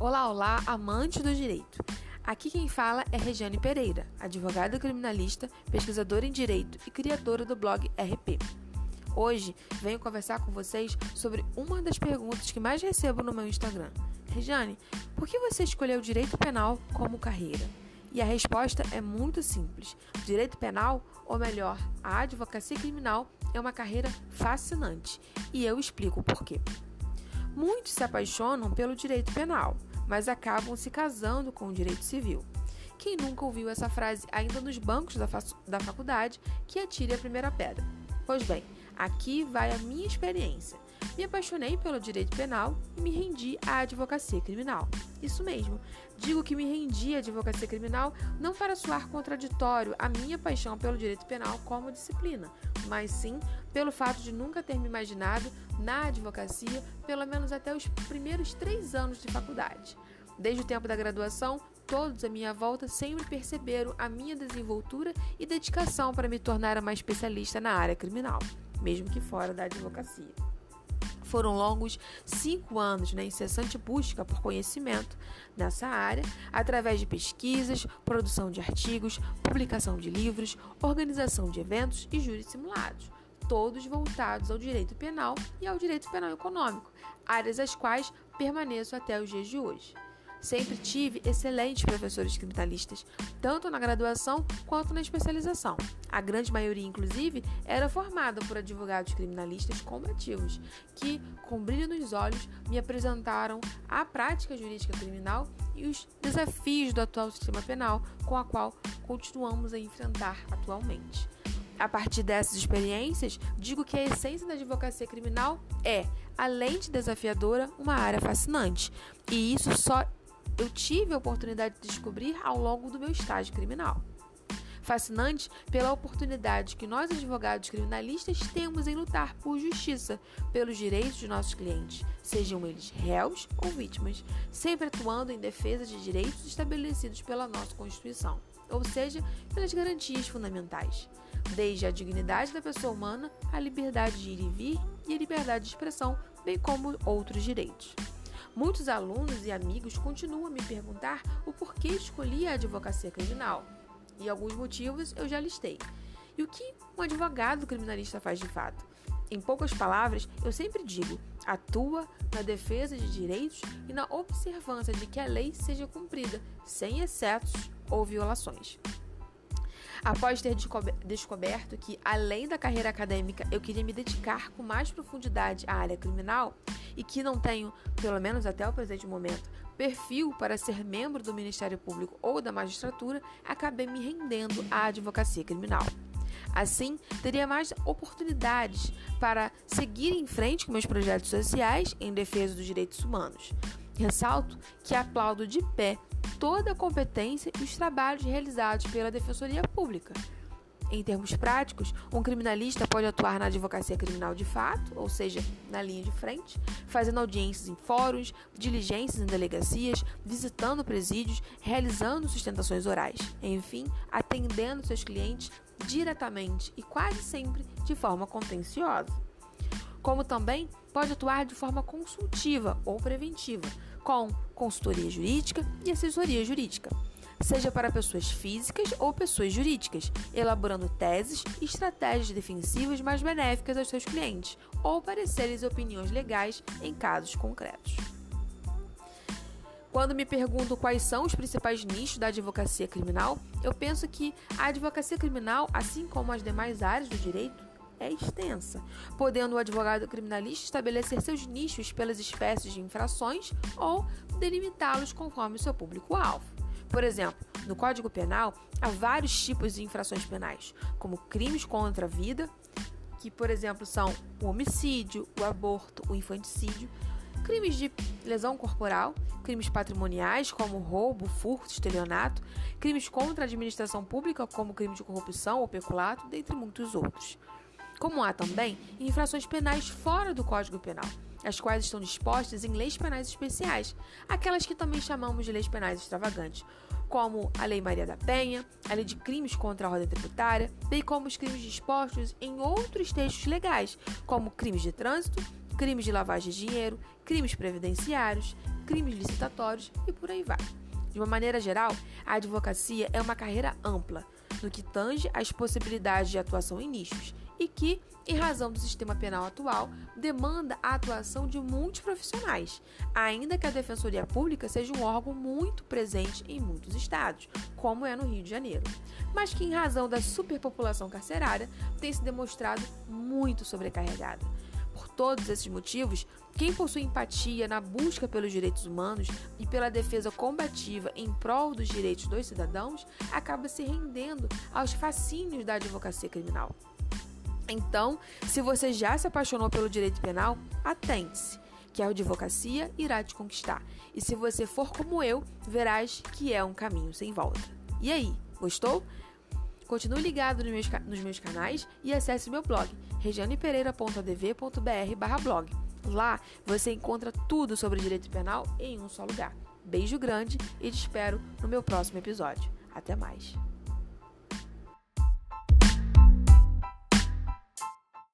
Olá, olá, amante do direito. Aqui quem fala é Regiane Pereira, advogada criminalista, pesquisadora em direito e criadora do blog RP. Hoje venho conversar com vocês sobre uma das perguntas que mais recebo no meu Instagram. Regiane, por que você escolheu o direito penal como carreira? E a resposta é muito simples. Direito penal, ou melhor, a advocacia criminal, é uma carreira fascinante. E eu explico o porquê. Muitos se apaixonam pelo direito penal, mas acabam se casando com o direito civil. Quem nunca ouviu essa frase ainda nos bancos da, da faculdade, que atire a primeira pedra? Pois bem, aqui vai a minha experiência. Me apaixonei pelo direito penal e me rendi à advocacia criminal. Isso mesmo, digo que me rendi à advocacia criminal não para soar contraditório a minha paixão pelo direito penal como disciplina, mas sim pelo fato de nunca ter me imaginado na advocacia, pelo menos até os primeiros três anos de faculdade. Desde o tempo da graduação, todos à minha volta sempre perceberam a minha desenvoltura e dedicação para me tornar uma especialista na área criminal, mesmo que fora da advocacia. Foram longos cinco anos na incessante busca por conhecimento nessa área, através de pesquisas, produção de artigos, publicação de livros, organização de eventos e júris simulados, todos voltados ao direito penal e ao direito penal econômico, áreas as quais permaneço até os dias de hoje. Sempre tive excelentes professores criminalistas, tanto na graduação quanto na especialização. A grande maioria, inclusive, era formada por advogados criminalistas combativos, que, com brilho nos olhos, me apresentaram a prática jurídica criminal e os desafios do atual sistema penal, com a qual continuamos a enfrentar atualmente. A partir dessas experiências, digo que a essência da advocacia criminal é, além de desafiadora, uma área fascinante. E isso só eu tive a oportunidade de descobrir ao longo do meu estágio criminal. Fascinante pela oportunidade que nós, advogados criminalistas, temos em lutar por justiça, pelos direitos de nossos clientes, sejam eles réus ou vítimas, sempre atuando em defesa de direitos estabelecidos pela nossa Constituição, ou seja, pelas garantias fundamentais, desde a dignidade da pessoa humana, a liberdade de ir e vir e a liberdade de expressão, bem como outros direitos. Muitos alunos e amigos continuam a me perguntar o porquê escolhi a advocacia criminal. E alguns motivos eu já listei. E o que um advogado criminalista faz de fato? Em poucas palavras, eu sempre digo: atua na defesa de direitos e na observância de que a lei seja cumprida, sem excessos ou violações. Após ter descoberto que, além da carreira acadêmica, eu queria me dedicar com mais profundidade à área criminal e que não tenho, pelo menos até o presente momento, perfil para ser membro do Ministério Público ou da magistratura, acabei me rendendo à advocacia criminal. Assim, teria mais oportunidades para seguir em frente com meus projetos sociais em defesa dos direitos humanos. Ressalto que aplaudo de pé toda a competência e os trabalhos realizados pela Defensoria Pública. Em termos práticos, um criminalista pode atuar na advocacia criminal de fato, ou seja, na linha de frente, fazendo audiências em fóruns, diligências em delegacias, visitando presídios, realizando sustentações orais, enfim, atendendo seus clientes diretamente e quase sempre de forma contenciosa. Como também pode atuar de forma consultiva ou preventiva, com consultoria jurídica e assessoria jurídica, seja para pessoas físicas ou pessoas jurídicas, elaborando teses e estratégias defensivas mais benéficas aos seus clientes, ou pareceres e opiniões legais em casos concretos. Quando me pergunto quais são os principais nichos da advocacia criminal, eu penso que a advocacia criminal, assim como as demais áreas do direito, é extensa, podendo o advogado criminalista estabelecer seus nichos pelas espécies de infrações ou delimitá-los conforme seu público-alvo. Por exemplo, no Código Penal há vários tipos de infrações penais, como crimes contra a vida, que, por exemplo, são o homicídio, o aborto, o infanticídio, crimes de lesão corporal, crimes patrimoniais, como roubo, furto, estelionato, crimes contra a administração pública, como crime de corrupção ou peculato, dentre muitos outros. Como há também infrações penais fora do Código Penal, as quais estão dispostas em leis penais especiais, aquelas que também chamamos de leis penais extravagantes, como a Lei Maria da Penha, a Lei de Crimes contra a Ordem Tributária, bem como os crimes dispostos em outros textos legais, como crimes de trânsito crimes de lavagem de dinheiro, crimes previdenciários, crimes licitatórios e por aí vai. De uma maneira geral, a advocacia é uma carreira ampla, no que tange às possibilidades de atuação em nichos e que, em razão do sistema penal atual, demanda a atuação de muitos profissionais, ainda que a Defensoria Pública seja um órgão muito presente em muitos estados, como é no Rio de Janeiro, mas que, em razão da superpopulação carcerária, tem se demonstrado muito sobrecarregada. Por todos esses motivos, quem possui empatia na busca pelos direitos humanos e pela defesa combativa em prol dos direitos dos cidadãos acaba se rendendo aos fascínios da advocacia criminal. Então, se você já se apaixonou pelo direito penal, atente-se, que a advocacia irá te conquistar. E se você for como eu, verás que é um caminho sem volta. E aí, gostou? Continue ligado nos meus, nos meus canais e acesse meu blog, regianepereira.adv.br blog. Lá você encontra tudo sobre direito penal em um só lugar. Beijo grande e te espero no meu próximo episódio. Até mais!